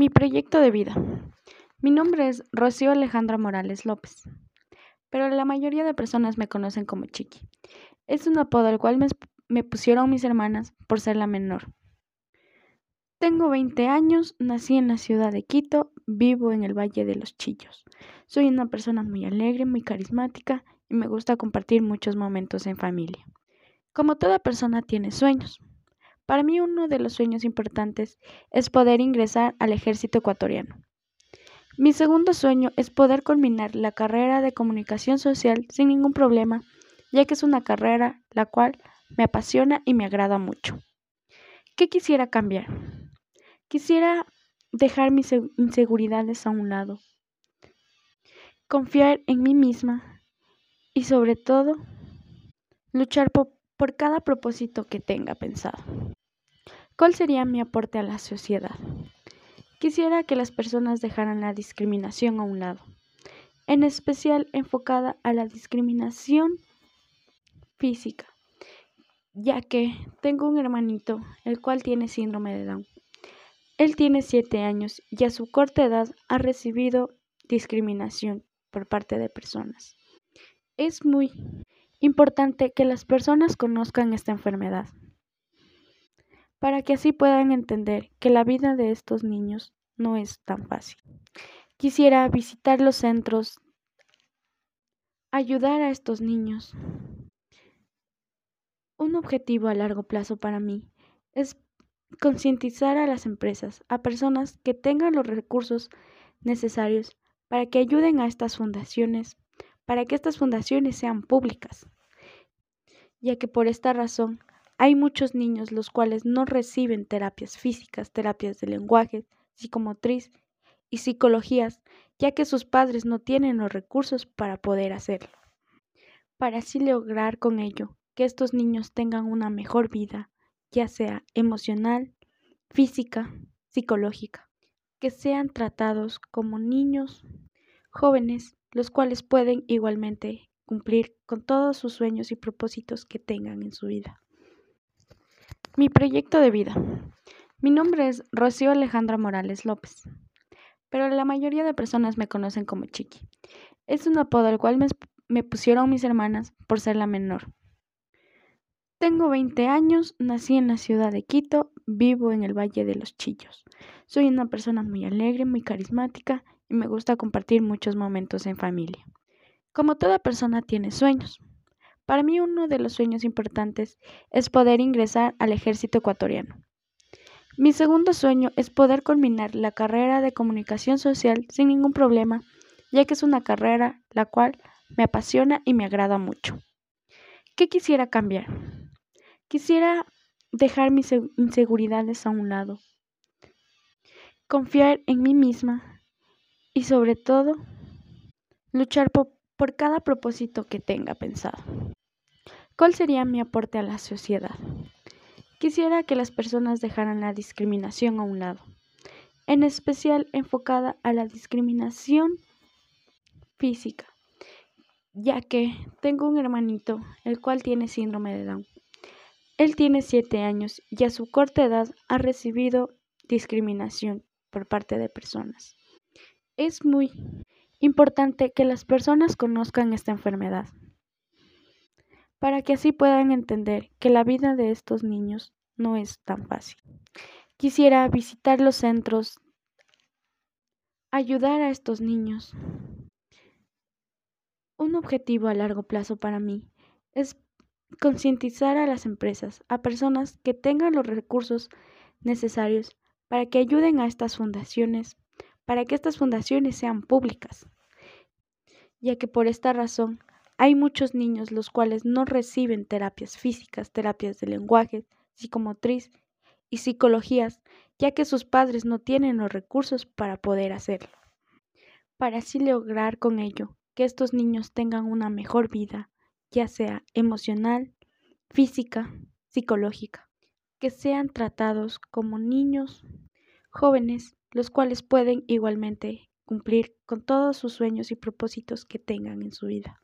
Mi proyecto de vida. Mi nombre es Rocío Alejandra Morales López, pero la mayoría de personas me conocen como Chiqui. Es un apodo al cual me, pusieron mis hermanas por ser la menor. Tengo 20 años, nací en la ciudad de Quito, vivo en el Valle de los Chillos. Soy una persona muy alegre, muy carismática y me gusta compartir muchos momentos en familia. Como toda persona tiene sueños, para mí uno de los sueños importantes es poder ingresar al ejército ecuatoriano. Mi segundo sueño es poder culminar la carrera de comunicación social sin ningún problema, ya que es una carrera la cual me apasiona y me agrada mucho. ¿Qué quisiera cambiar? Quisiera dejar mis inseguridades a un lado, confiar en mí misma y sobre todo luchar por, cada propósito que tenga pensado. ¿Cuál sería mi aporte a la sociedad? Quisiera que las personas dejaran la discriminación a un lado, en especial enfocada a la discriminación física, ya que tengo un hermanito el cual tiene síndrome de Down. Él tiene 7 años y a su corta edad ha recibido discriminación por parte de personas. Es muy importante que las personas conozcan esta enfermedad para que así puedan entender que la vida de estos niños no es tan fácil. Quisiera visitar los centros, ayudar a estos niños. Un objetivo a largo plazo para mí es concientizar a las empresas, a personas que tengan los recursos necesarios para que ayuden a estas fundaciones, para que estas fundaciones sean públicas, ya que por esta razón hay muchos niños los cuales no reciben terapias físicas, terapias de lenguaje, psicomotriz y psicologías, ya que sus padres no tienen los recursos para poder hacerlo. Para así lograr con ello que estos niños tengan una mejor vida, ya sea emocional, física, psicológica, que sean tratados como niños jóvenes, los cuales pueden igualmente cumplir con todos sus sueños y propósitos que tengan en su vida. Mi proyecto de vida. Mi nombre es Rocío Alejandra Morales López, pero la mayoría de personas me conocen como Chiqui. Es un apodo al cual me, pusieron mis hermanas por ser la menor. Tengo 20 años, nací en la ciudad de Quito, vivo en el Valle de los Chillos. Soy una persona muy alegre, muy carismática y me gusta compartir muchos momentos en familia. Como toda persona tiene sueños, para mí uno de los sueños importantes es poder ingresar al ejército ecuatoriano. Mi segundo sueño es poder culminar la carrera de comunicación social sin ningún problema, ya que es una carrera la cual me apasiona y me agrada mucho. ¿Qué quisiera cambiar? Quisiera dejar mis inseguridades a un lado, confiar en mí misma y sobre todo luchar por, cada propósito que tenga pensado. ¿Cuál sería mi aporte a la sociedad? Quisiera que las personas dejaran la discriminación a un lado, en especial enfocada a la discriminación física, ya que tengo un hermanito el cual tiene síndrome de Down. Él tiene 7 años y a su corta edad ha recibido discriminación por parte de personas. Es muy importante que las personas conozcan esta enfermedad para que así puedan entender que la vida de estos niños no es tan fácil. Quisiera visitar los centros, ayudar a estos niños. Un objetivo a largo plazo para mí es concientizar a las empresas, a personas que tengan los recursos necesarios para que ayuden a estas fundaciones, para que estas fundaciones sean públicas, ya que por esta razón hay muchos niños los cuales no reciben terapias físicas, terapias de lenguaje, psicomotriz y psicologías, ya que sus padres no tienen los recursos para poder hacerlo. Para así lograr con ello que estos niños tengan una mejor vida, ya sea emocional, física, psicológica, que sean tratados como niños jóvenes, los cuales pueden igualmente cumplir con todos sus sueños y propósitos que tengan en su vida.